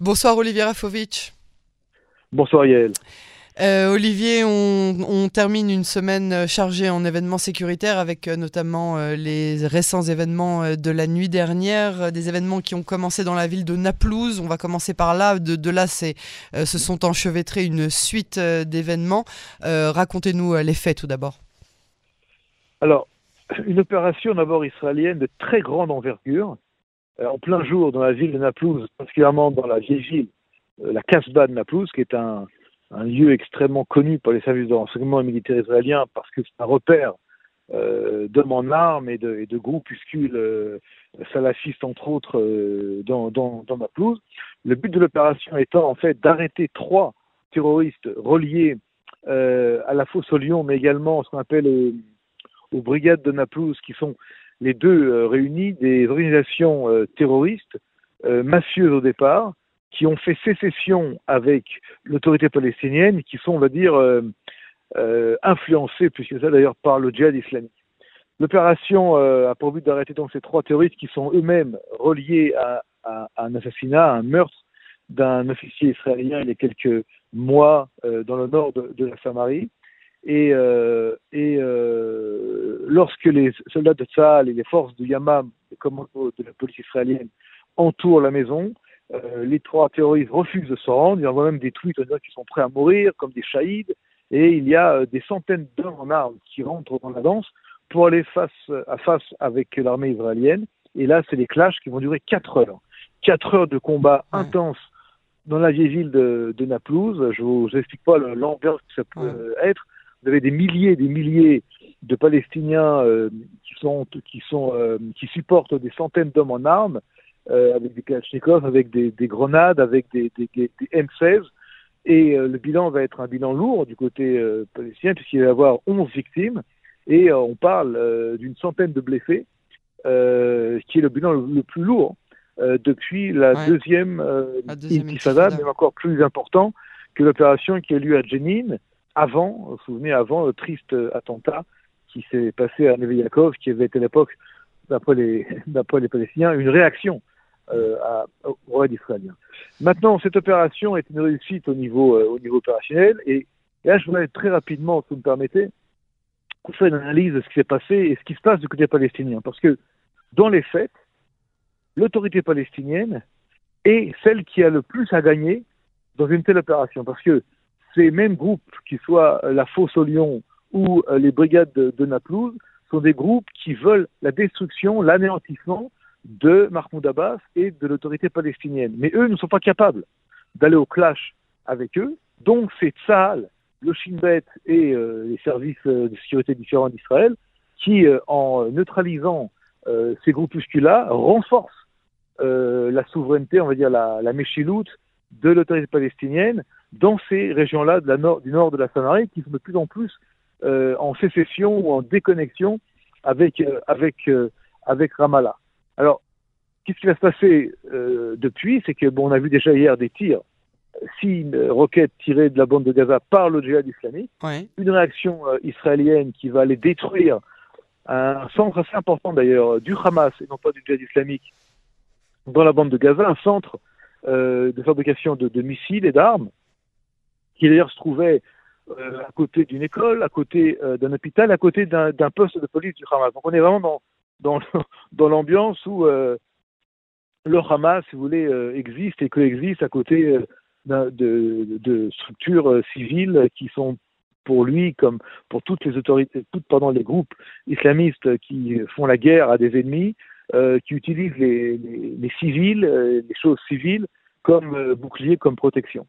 Bonsoir Olivier Rafovitch. Bonsoir Yael. Euh, Olivier, on, termine une semaine chargée en événements sécuritaires avec euh, notamment euh, les récents événements de la nuit dernière, des événements qui ont commencé dans la ville de Naplouse. On va commencer par là. De, là, c'est, se sont enchevêtrés une suite d'événements. racontez-nous les faits tout d'abord. Alors, une opération d'abord israélienne de très grande envergure, en plein jour dans la ville de Naplouse, particulièrement dans la vieille ville, la Casbah de Naplouse, qui est un, lieu extrêmement connu par les services de renseignement militaire israéliens parce que c'est un repère euh, d'hommes en armes et de, et groupuscules euh, salafistes, entre autres, euh, dans, Naplouse. Le but de l'opération étant en fait d'arrêter trois terroristes reliés euh, à la fosse au Lyon, mais également ce qu'on appelle aux brigades de Naplouse, qui sont les deux réunis des organisations terroristes massieuses au départ, qui ont fait sécession avec l'autorité palestinienne, qui sont, on va dire, euh, euh, influencés, puisque ça d'ailleurs par le djihad islamique. L'opération euh, a pour but d'arrêter donc ces trois terroristes qui sont eux-mêmes reliés à, un assassinat, à un meurtre d'un officier israélien il y a quelques mois euh, dans le nord de, la Samarie. Et, euh, euh, lorsque les soldats de Tzahal et les forces du Yamam, les commandos de la police israélienne, entourent la maison, euh, les trois terroristes refusent de se rendre. Ils envoient même des tweets en disant qu'ils sont prêts à mourir, comme des shahids. Et il y a euh, des centaines d'hommes en armes qui rentrent dans la danse pour aller face à face avec l'armée israélienne. Et là, c'est des clashs qui vont durer quatre heures. Quatre heures de combat intense dans la vieille ville de, de Naplouse. Je vous, vous explique pas l'ambiance que ça peut être. Vous avez des milliers, des milliers de Palestiniens euh, qui sont, qui sont, euh, qui supportent des centaines d'hommes en armes euh, avec des Kalachnikov, avec des, des, grenades, avec des, des, des M16. Et euh, le bilan va être un bilan lourd du côté euh, palestinien, puisqu'il va y avoir 11 victimes. Et on parle d'une centaine de blessés, qui est le bilan le, plus lourd depuis la deuxième, deuxième intifada, mais encore plus important que l'opération qui a lieu à Jenin, avant, vous vous souvenez, avant le triste attentat qui s'est passé à Neve Yaakov, qui avait été à l'époque, d'après les, les Palestiniens, une réaction euh, à, au raid israélien. Maintenant, cette opération est une réussite au niveau, euh, au niveau opérationnel. Et, là, je voudrais très rapidement, si vous me permettez, qu'on fasse une analyse de ce qui s'est passé et ce qui se passe du côté palestinien. Parce que, dans les faits, l'autorité palestinienne est celle qui a le plus à gagner dans une telle opération. Parce que ces mêmes groupes, qu'ils soient la Fosse au Lion ou euh, les brigades de, de Naplouse, sont des groupes qui veulent la destruction, l'anéantissement de Mahmoud Abbas et de l'autorité palestinienne. Mais eux ne sont pas capables d'aller au clash avec eux. Donc c'est Tzahal, le Shin Bet et euh, les services euh, de sécurité différents d'Israël qui, euh, en neutralisant ces groupuscules-là, renforcent la souveraineté, on va dire la, la méchiloute de l'autorité palestinienne dans ces régions-là du nord de la Samarie qui sont de plus en plus en sécession ou en déconnexion avec, avec, avec Ramallah. Alors, qu'est-ce qui va se passer euh, depuis? C'est que, bon, on a vu déjà hier des tirs, six roquettes tirées de la bande de Gaza par le djihad islamique, une réaction euh, israélienne qui va aller détruire un centre assez important d'ailleurs du Hamas et non pas du djihad islamique dans la bande de Gaza, un centre euh, de fabrication de, de missiles et d'armes qui d'ailleurs se trouvait à côté d'une école, à côté d'un hôpital, à côté d'un poste de police du Hamas. Donc on est vraiment dans dans, dans l'ambiance où euh, le Hamas, si vous voulez, euh, existe et coexiste à côté euh, de, de, structures civiles qui sont pour lui, comme pour toutes les autorités, toutes pendant les groupes islamistes qui font la guerre à des ennemis, qui utilisent les, les, les civils, les choses civiles comme bouclier, comme protection.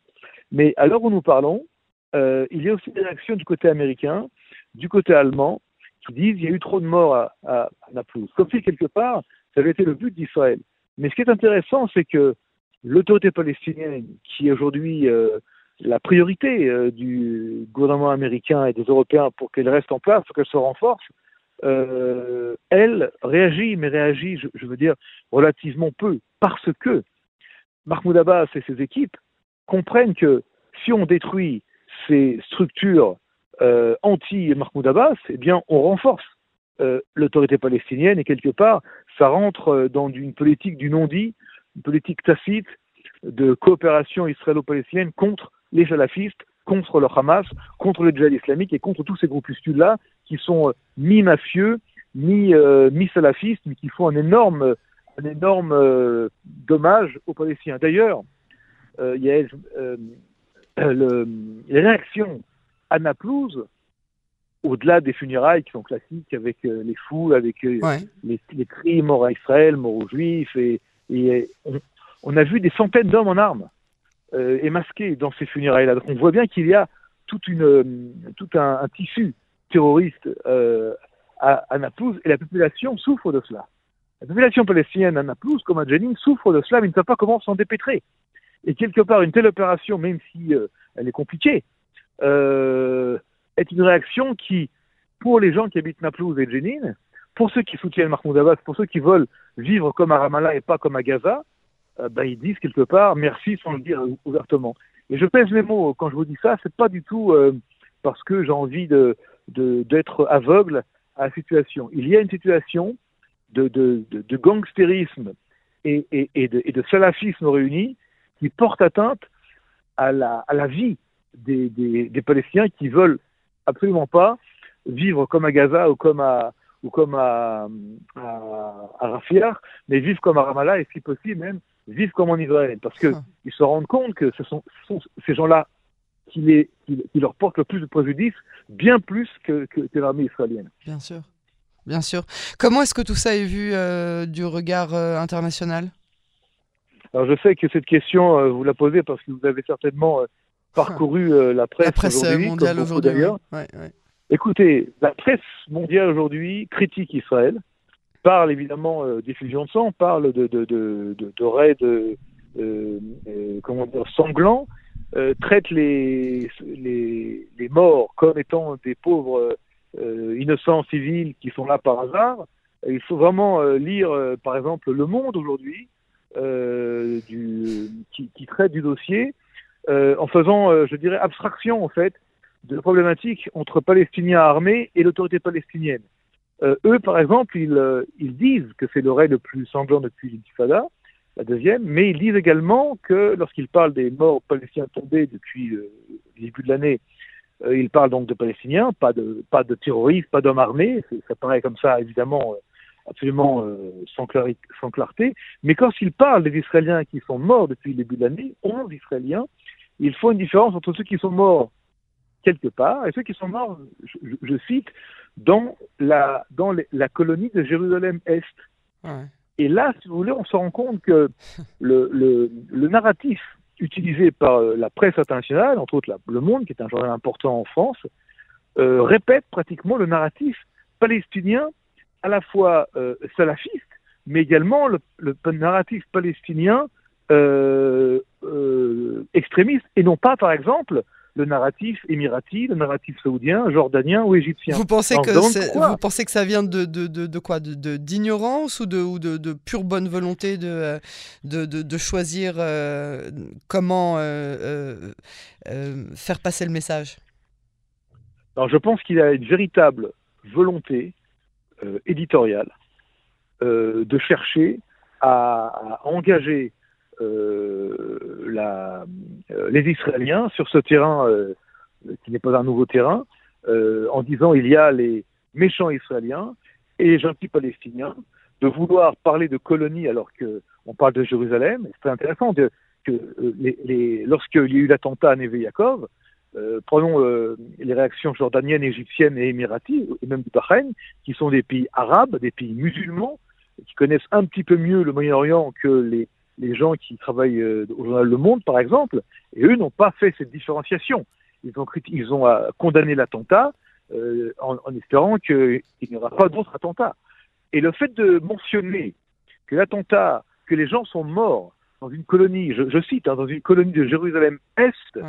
Mais à l'heure où nous parlons, il y a aussi des réactions du côté américain, du côté allemand, qui disent qu'il y a eu trop de morts à, à. Comme si, quelque part, ça avait été le but d'Israël. Mais ce qui est intéressant, c'est que l'autorité palestinienne, qui est aujourd'hui euh, la priorité euh, du gouvernement américain et des Européens pour qu'elle reste en place, pour qu'elle se renforce, euh, elle réagit, mais réagit, je, veux dire, relativement peu, parce que Mahmoud Abbas et ses équipes comprennent que si on détruit ces structures euh, anti-Mahmoud Abbas, eh bien, on renforce euh, l'autorité palestinienne et quelque part, ça rentre euh, dans une politique du non-dit, une politique tacite, de coopération israélo-palestinienne contre les salafistes, contre le Hamas, contre le djihad islamique et contre tous ces groupuscules-là qui sont mi-mafieux, mi-salafistes, mais qui font un énorme, un énorme dommage aux Palestiniens. D'ailleurs, il y a le, les réactions à Naplouse au-delà des funérailles qui sont classiques avec euh, les fous, avec euh, les, les, cris mort à Israël, mort aux Juifs, et, et on, a vu des centaines d'hommes en armes euh, et masqués dans ces funérailles-là. Donc on voit bien qu'il y a toute une, tout un, tissu terroriste à, à, Naplouse et la population souffre de cela. La population palestinienne à Naplouse, comme à Jenin, souffre de cela, mais ne sait pas comment s'en dépêtrer. Et quelque part, une telle opération, même si elle est compliquée, euh, est une réaction qui, pour les gens qui habitent Naplouse et Jenin, pour ceux qui soutiennent Mahmoud Abbas, pour ceux qui veulent vivre comme à Ramallah et pas comme à Gaza, euh, ben, ils disent quelque part merci sans le dire ouvertement. Et je pèse mes mots quand je vous dis ça, c'est pas du tout euh, parce que j'ai envie de, d'être aveugle à la situation. Il y a une situation de, de, de gangstérisme et, et, et, de, et, de, salafisme réunis qui porte atteinte à la, à la vie des, des, des Palestiniens qui veulent absolument pas vivre comme à Gaza ou comme à ou comme à, à, mais vivre comme à Ramallah et si possible même vivre comme en Israël, parce qu'ils ah. se rendent compte que ce sont, ces gens-là qui, les, qui, leur portent le plus de préjudice, bien plus que, que, l'armée israélienne. Bien sûr, bien sûr. Comment est-ce que tout ça est vu euh, du regard euh, international? Alors je sais que cette question, euh, vous la posez parce que vous avez certainement parcouru euh, la presse, presse aujourd'hui, mondiale aujourd'hui. d'ailleurs. Écoutez, la presse mondiale aujourd'hui critique Israël, parle évidemment euh, d'effusion de sang, parle de, de, de, de, de raids euh, euh, comment dire, sanglants, traite les, les, les, morts comme étant des pauvres innocents civils qui sont là par hasard. Il faut vraiment lire, par exemple, Le Monde aujourd'hui, qui, qui, traite du dossier euh, en faisant, euh, je dirais, abstraction en fait de la problématique entre Palestiniens armés et l'autorité palestinienne. Euh, eux, par exemple, ils, ils disent que c'est le raid le plus sanglant depuis l'intifada, la deuxième, mais ils disent également que lorsqu'ils parlent des morts palestiniens tombés depuis le début de l'année, ils parlent donc de Palestiniens, pas de, pas de terroristes, pas d'hommes armés. Ça paraît comme ça, évidemment, absolument sans, sans, clarté. Mais quand ils parlent des Israéliens qui sont morts depuis le début de l'année, 11 Israéliens, il faut une différence entre ceux qui sont morts quelque part et ceux qui sont morts, je, cite, dans la, dans la colonie de Jérusalem-Est. Et là, si vous voulez, on se rend compte que le, le, narratif utilisé par euh, la presse internationale, entre autres Le Monde, qui est un journal important en France, euh, répète pratiquement le narratif palestinien, à la fois euh, salafiste, mais également le, le narratif palestinien euh, euh, extrémistes et non pas, par exemple, le narratif émirati, le narratif saoudien, jordanien ou égyptien. Vous pensez, que, vous pensez que ça vient de, de, de, de quoi? D'ignorance ou, de, ou de, pure bonne volonté de, de, choisir euh, comment faire passer le message? Alors je pense qu'il y a une véritable volonté éditoriale de chercher à, engager euh, euh, les Israéliens sur ce terrain euh, qui n'est pas un nouveau terrain, en disant il y a les méchants Israéliens et les gentils Palestiniens, de vouloir parler de colonies alors qu'on parle de Jérusalem. C'est intéressant de, que y a eu l'attentat à Neve Yaakov, prenons les réactions jordaniennes, égyptiennes et émiraties, et même du Bahreïn, qui sont des pays arabes, des pays musulmans, qui connaissent un petit peu mieux le Moyen-Orient que les, les gens qui travaillent euh, au journal Le Monde, par exemple, et eux n'ont pas fait cette différenciation. Ils ont, ils ont euh, condamné l'attentat euh, en, espérant qu'il n'y aura pas d'autres attentats. Et le fait de mentionner que l'attentat, que les gens sont morts dans une colonie, je, cite, hein, dans une colonie de Jérusalem-Est,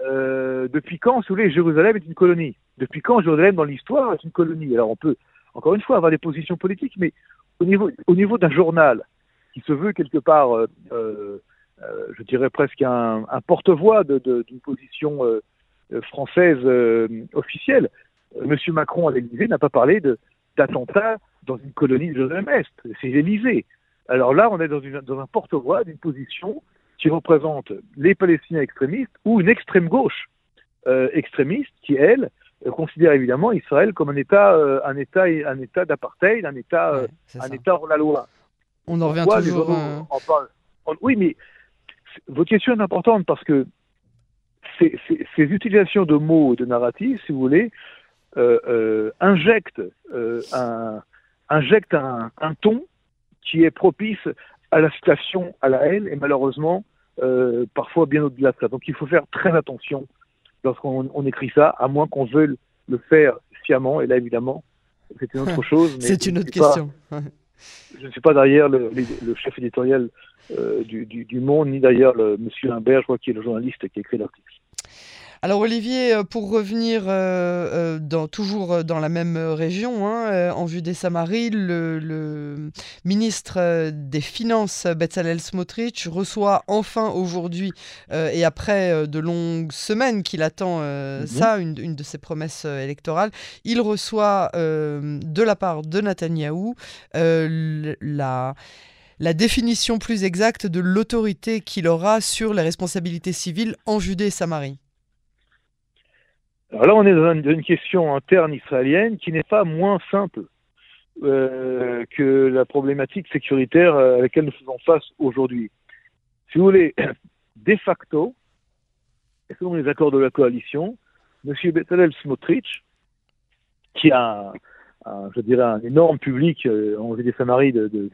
depuis quand, si vous voulez, Jérusalem est une colonie? Depuis quand Jérusalem, dans l'histoire, est une colonie? Alors on peut, encore une fois, avoir des positions politiques, mais au niveau, au niveau d'un journal, qui se veut quelque part, euh, euh, euh, je dirais presque un, porte-voix d'une position française officielle. Monsieur Macron à l'Élysée n'a pas parlé d'attentat dans une colonie de Jérusalem-Est. C'est l'Élysée. Alors là, on est dans un porte-voix d'une position qui représente les Palestiniens extrémistes ou une extrême gauche euh, extrémiste qui, elle, considère évidemment Israël comme un État, un État, un État d'apartheid, un État, un État hors la loi. On en revient toujours. oui, mais votre question est importante parce que ces, utilisations de mots et de narratifs, si vous voulez, euh, euh, injectent, euh, un, un, ton qui est propice à la citation, à la haine, et malheureusement, parfois bien au-delà de ça. Donc il faut faire très attention lorsqu'on écrit ça, à moins qu'on veuille le faire sciemment, et là évidemment, c'est une autre chose. c'est une autre question. je ne suis pas derrière le, chef éditorial du, du, Monde, ni derrière le, monsieur Imbert, je crois, qui est le journaliste qui a écrit l'article. Alors Olivier, euh, pour revenir euh, euh, toujours dans la même région, hein, en vue des le, ministre des Finances, Bezalel Smotrich, reçoit enfin aujourd'hui, et après de longues semaines qu'il attend mhm. ça, une, de ses promesses électorales, il reçoit de la part de Netanyahou la la définition plus exacte de l'autorité qu'il aura sur les responsabilités civiles en Judée et Samarie. Alors là, on est dans une, question interne israélienne qui n'est pas moins simple euh, que la problématique sécuritaire à laquelle nous faisons face aujourd'hui. Si vous voulez, de facto, selon les accords de la coalition, M. Bezalel Smotrich, qui a, un, je dirais, un énorme public euh, en Judée-Samarie de,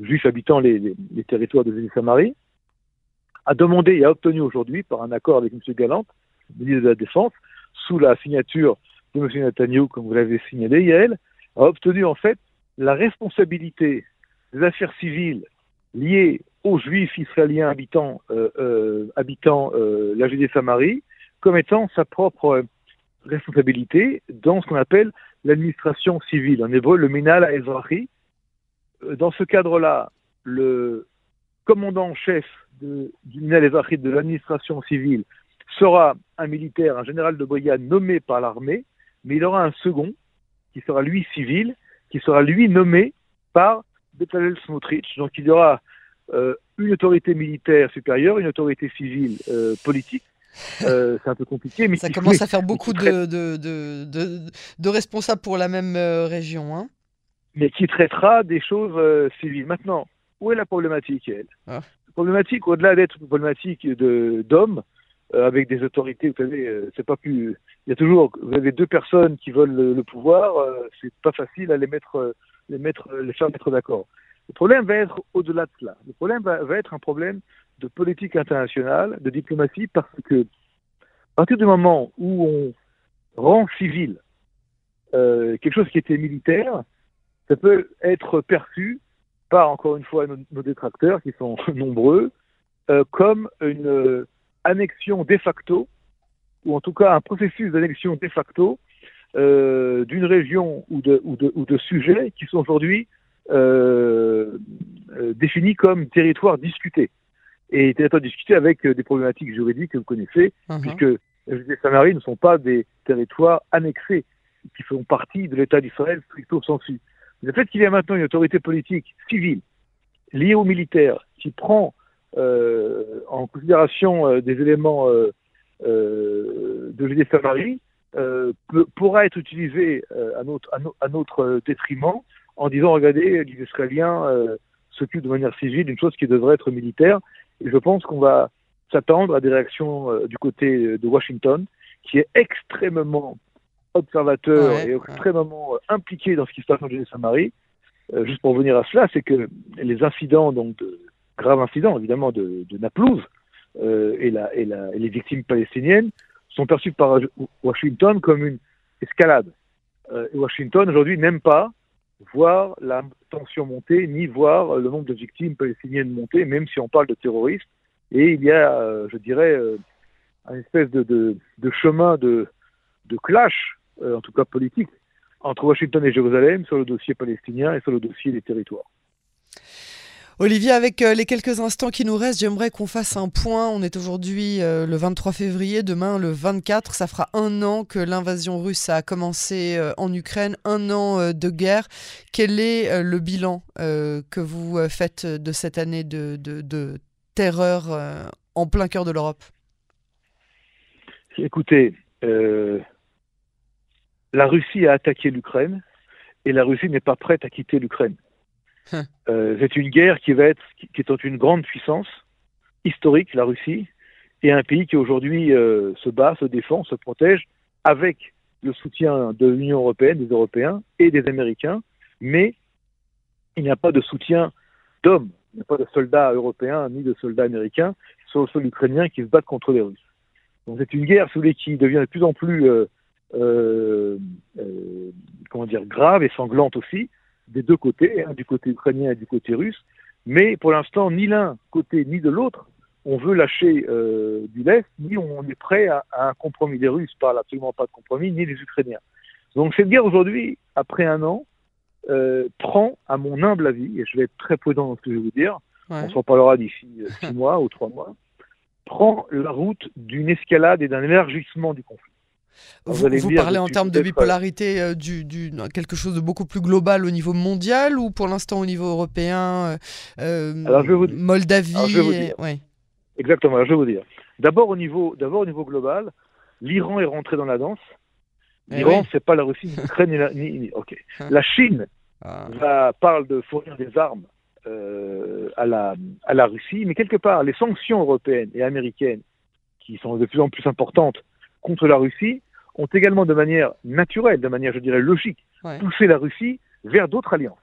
juifs habitant les, territoires de Judée-Samarie, a demandé et a obtenu aujourd'hui, par un accord avec M. Galant, ministre de la Défense, sous la signature de M. Netanyahu, comme vous l'avez signalé, Yael, a obtenu en fait la responsabilité des affaires civiles liées aux juifs israéliens habitant, euh, euh, euh, la Judée-Samarie comme étant sa propre responsabilité dans ce qu'on appelle l'administration civile, en hébreu le Minal Ezrahi. Dans ce cadre-là, le commandant en chef du Minal Ezrahi de l'administration civile sera un militaire, un général de brigade nommé par l'armée, mais il aura un second, qui sera lui civil, qui sera lui nommé par Betalel Smotrich. Donc il y aura euh, une autorité militaire supérieure, une autorité civile euh, politique. Euh, c'est un peu compliqué, mais ça commence à faire beaucoup de, de, de, de, responsables pour la même région. Hein mais qui traitera des choses civiles. Maintenant, où est la problématique, elle? Ah. La problématique, au-delà d'être une problématique d'hommes, avec des autorités, vous savez, euh, c'est pas plus. Il y a toujours, vous avez deux personnes qui veulent le, pouvoir, euh, c'est pas facile à les mettre, les mettre, les faire mettre d'accord. Le problème va être au-delà de cela. Le problème va, va, être un problème de politique internationale, de diplomatie, parce que à partir du moment où on rend civil euh, quelque chose qui était militaire, ça peut être perçu par, encore une fois, nos, nos détracteurs, qui sont nombreux, euh, comme une annexion de facto, ou en tout cas un processus d'annexion de facto euh, d'une région ou de, ou, de, ou de, sujets qui sont aujourd'hui euh, euh, définis comme territoires discutés. Et territoires discutés avec des problématiques juridiques que vous connaissez, uh-huh. puisque les Samaries ne sont pas des territoires annexés qui font partie de l'État d'Israël stricto sensu. Le fait qu'il y a maintenant une autorité politique civile liée aux militaires qui prend en considération euh, des éléments euh, de Judée Samarie pourra être utilisé à notre, à, notre détriment en disant regardez, les Israéliens s'occupent de manière civile d'une chose qui devrait être militaire. Et je pense qu'on va s'attendre à des réactions du côté de Washington, qui est extrêmement observateur et extrêmement impliqué dans ce qui se passe en Judée-Samarie. juste pour revenir à cela, c'est que les incidents donc, de, grave incident évidemment de, de Naplouse euh, et, les victimes palestiniennes sont perçues par Washington comme une escalade. Euh, Washington aujourd'hui n'aime pas voir la tension monter, ni voir le nombre de victimes palestiniennes monter, même si on parle de terroristes. Et il y a, euh, je dirais, une espèce de, chemin de, clash, en tout cas politique, entre Washington et Jérusalem sur le dossier palestinien et sur le dossier des territoires. Olivier, avec euh, les quelques instants qui nous restent, j'aimerais qu'on fasse un point. On est aujourd'hui euh, le 23 février, demain le 24. Ça fera un an que l'invasion russe a commencé euh, en Ukraine, un an de guerre. Quel est le bilan que vous faites de cette année de, terreur en plein cœur de l'Europe? Écoutez, la Russie a attaqué l'Ukraine et la Russie n'est pas prête à quitter l'Ukraine. Hein. c'est une guerre qui va être, qui est une grande puissance historique, la Russie, et un pays qui aujourd'hui se bat, se défend, se protège avec le soutien de l'Union européenne, des Européens et des Américains, mais il n'y a pas de soutien d'hommes, il n'y a pas de soldats européens ni de soldats américains, sur le ukrainien qui se battent contre les Russes. Donc c'est une guerre qui devient de plus en plus euh, euh, euh, comment dire, grave et sanglante aussi, des deux côtés, hein, du côté ukrainien et du côté russe, mais pour l'instant, ni l'un côté ni de l'autre on veut lâcher euh, du lest, ni on est prêt à, un compromis. Les Russes parlent absolument pas de compromis, ni les Ukrainiens. Donc cette guerre aujourd'hui, après un an, euh, prend, à mon humble avis, et je vais être très prudent dans ce que je vais vous dire, on s'en parlera d'ici euh, six mois ou trois mois, prend la route d'une escalade et d'un élargissement du conflit. Vous, vous parlez en termes de bipolarité du, du, quelque chose de beaucoup plus global au niveau mondial ou pour l'instant au niveau européen Alors, je vous... Moldavie Exactement, je vais vous dire. D'abord au niveau, d'abord au niveau global, l'Iran est rentré dans la danse. Eh L'Iran, c'est pas la Russie, ni l'Ukraine, ni la, ni, ok. Hein. La Chine ah. parle de fournir des armes euh, à, la, à la Russie, mais quelque part, les sanctions européennes et américaines, qui sont de plus en plus importantes contre la Russie, ont également de manière naturelle, de manière, je dirais, logique, poussé la Russie vers d'autres alliances.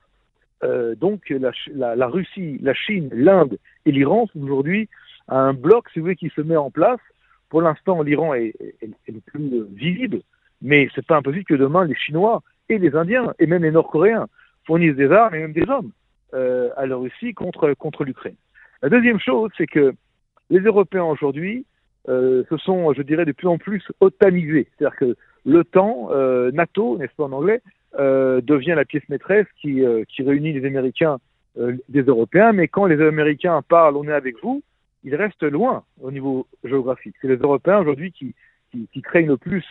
Euh, donc la, la, la, Russie, la Chine, l'Inde et l'Iran sont aujourd'hui un bloc, si vous voulez, qui se met en place. Pour l'instant, l'Iran est, le plus visible, mais c'est pas impossible que demain, les Chinois et les Indiens, et même les Nord-Coréens, fournissent des armes et même des hommes euh, à la Russie contre, contre l'Ukraine. La deuxième chose, c'est que les Européens aujourd'hui euh, se sont, je dirais, de plus en plus otanisés. C'est-à-dire que l'OTAN, euh, NATO, n'est-ce pas en anglais, euh, devient la pièce maîtresse qui, euh, qui réunit les Américains euh, des Européens. Mais quand les Américains parlent, on est avec vous, il reste loin au niveau géographique. C'est les Européens aujourd'hui qui, qui, craignent le plus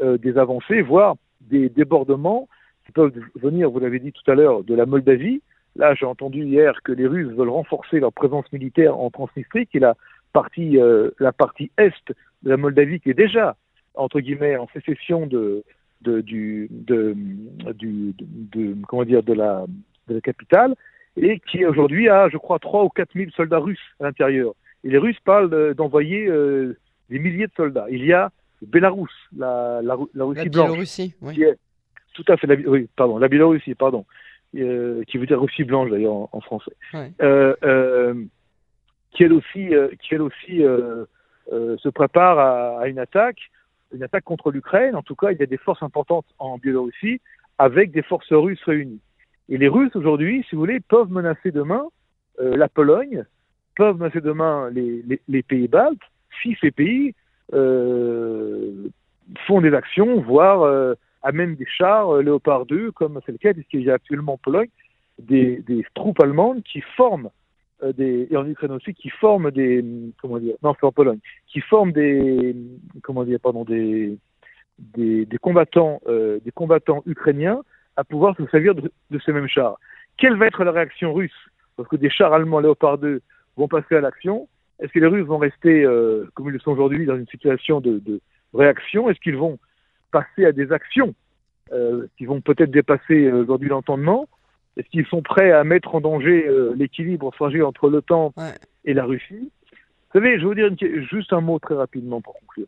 des avancées, voire des débordements qui peuvent venir, vous l'avez dit tout à l'heure, de la Moldavie. Là, j'ai entendu hier que les Russes veulent renforcer leur présence militaire en Transnistrie, qui est partie, euh, la partie est de la Moldavie, qui est déjà, entre guillemets, en sécession de, de, du, de, du, de, comment dire, de la, de la capitale, et qui aujourd'hui a, je crois, 3 ou 4 000 soldats russes à l'intérieur. Et les Russes parlent d'envoyer euh, des milliers de soldats. Il y a Bélarus, la, la, la Russie la blanche. oui. tout à fait, la, oui, pardon, la Biélorussie, pardon, euh, qui veut dire Russie blanche d'ailleurs en, français, euh, euh, qui elle aussi, euh, qui elle aussi se prépare à, une attaque, une attaque contre l'Ukraine. En tout cas, il y a des forces importantes en Biélorussie avec des forces russes réunies. Et les Russes aujourd'hui, si vous voulez, peuvent menacer demain la Pologne, peuvent menacer demain les, pays baltes si ces pays euh, font des actions, voire euh, amènent des chars euh, Léopard 2, comme c'est le cas, puisqu'il y a actuellement en Pologne des, troupes allemandes qui forment euh, des, et en Ukraine aussi, qui forment des, comment dire, non, c'est en Pologne, qui forment des, comment dire, pardon, des, des, combattants, euh, des combattants ukrainiens à pouvoir se servir de, ces mêmes chars. Quelle va être la réaction russe? Parce que des chars allemands Léopard 2 vont passer à l'action. Est-ce que les Russes vont rester, euh, comme ils le sont aujourd'hui, dans une situation de, réaction? Est-ce qu'ils vont passer à des actions euh, qui vont peut-être dépasser euh, aujourd'hui l'entendement? Est-ce qu'ils sont prêts à mettre en danger euh, l'équilibre fragile entre l'OTAN ouais. et la Russie? Vous savez, je vais vous dire une, juste un mot très rapidement pour conclure.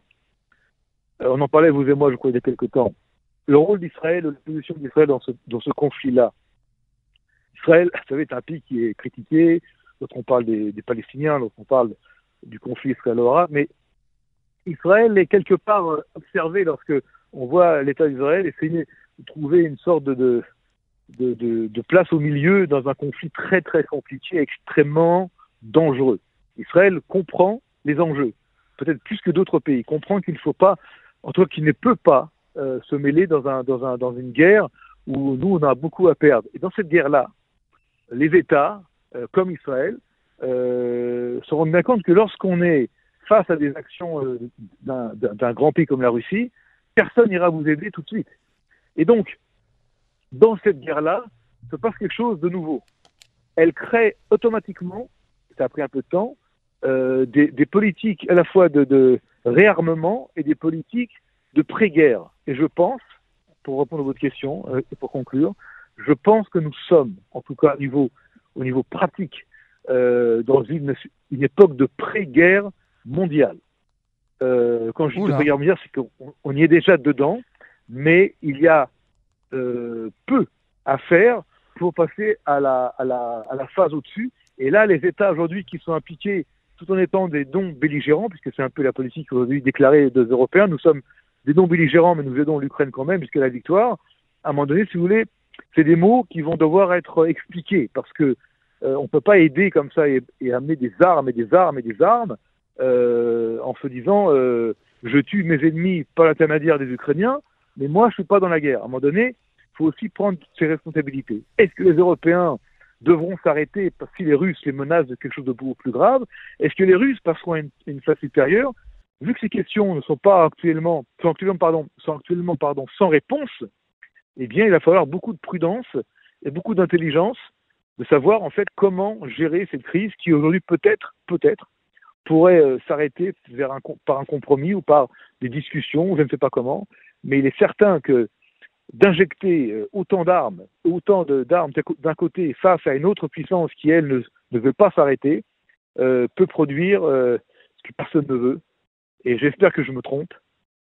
Euh, on en parlait, vous et moi, je crois, il y a quelque temps. Le rôle d'Israël, la position d'Israël dans ce, dans ce conflit-là. Israël, vous savez, est un pays qui est critiqué, lorsqu'on parle des, des Palestiniens, lorsqu'on parle du conflit israélo-arabe, mais Israël est quelque part euh, observé lorsque on voit l'État d'Israël essayer de trouver une sorte de, de, de, de, place au milieu dans un conflit très très compliqué, extrêmement dangereux. Israël comprend les enjeux, peut-être plus que d'autres pays, comprend qu'il ne faut pas, en tout cas qu'il ne peut pas euh, se mêler dans, un, dans, un, dans une guerre où nous on a beaucoup à perdre. Et dans cette guerre-là, les États, euh, comme Israël, euh, se rendent bien compte que lorsqu'on est face à des actions euh, d'un grand pays comme la Russie, personne n'ira vous aider tout de suite. Et donc, dans cette guerre-là, se passe quelque chose de nouveau. Elle crée automatiquement, ça a pris un peu de temps, des, des, politiques à la fois de, de réarmement et des politiques de pré-guerre. Et je pense, pour répondre à votre question et pour conclure, je pense que nous sommes, en tout cas au niveau, au niveau pratique, euh, dans une, une, époque de pré-guerre mondiale. Euh, quand je dis pré-guerre mondiale, c'est qu'on y est déjà dedans, mais il y a euh, peu à faire pour passer à la, phase au-dessus. Et là, les États aujourd'hui qui sont impliqués, tout en étant des dons belligérants, puisque c'est un peu la politique aujourd'hui déclarée des Européens, nous sommes des dons belligérants, mais nous aidons l'Ukraine quand même, puisque la victoire, à un moment donné, si vous voulez, c'est des mots qui vont devoir être expliqués parce que euh, on peut pas aider comme ça et, amener des armes et des armes et des armes euh, en se disant euh, je tue mes ennemis par l'intermédiaire des Ukrainiens, mais moi je suis pas dans la guerre. À un moment donné, il faut aussi prendre ses responsabilités. Est-ce que les Européens devront s'arrêter parce que si les Russes les menacent de quelque chose de beaucoup plus grave? Est-ce que les Russes passeront à une, une phase supérieure Vu que ces questions ne sont pas actuellement, sont actuellement, pardon, sont actuellement pardon, sans réponse, eh bien, il va falloir beaucoup de prudence et beaucoup d'intelligence de savoir en fait comment gérer cette crise qui aujourd'hui peut-être, peut-être, pourrait euh, s'arrêter par un compromis ou par des discussions, je ne sais pas comment, mais il est certain que d'injecter euh, autant d'armes, autant d'armes d'un côté face à une autre puissance qui, elle, ne, veut pas s'arrêter, euh, peut produire euh, ce que personne ne veut. Et j'espère que je me trompe,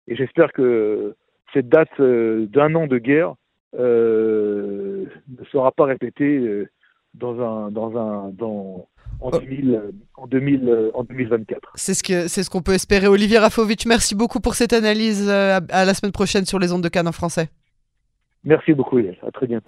et j'espère que cette date d'un an de guerre ne sera pas répété euh, dans un, dans un, dans, en, 2000, en, 2000, en 2024. C'est ce que c'est ce qu'on peut espérer. Olivier Rafovitch, merci beaucoup pour cette analyse. Euh, à, la semaine prochaine sur les ondes de Cannes en français. Merci beaucoup, Yael. À très bientôt.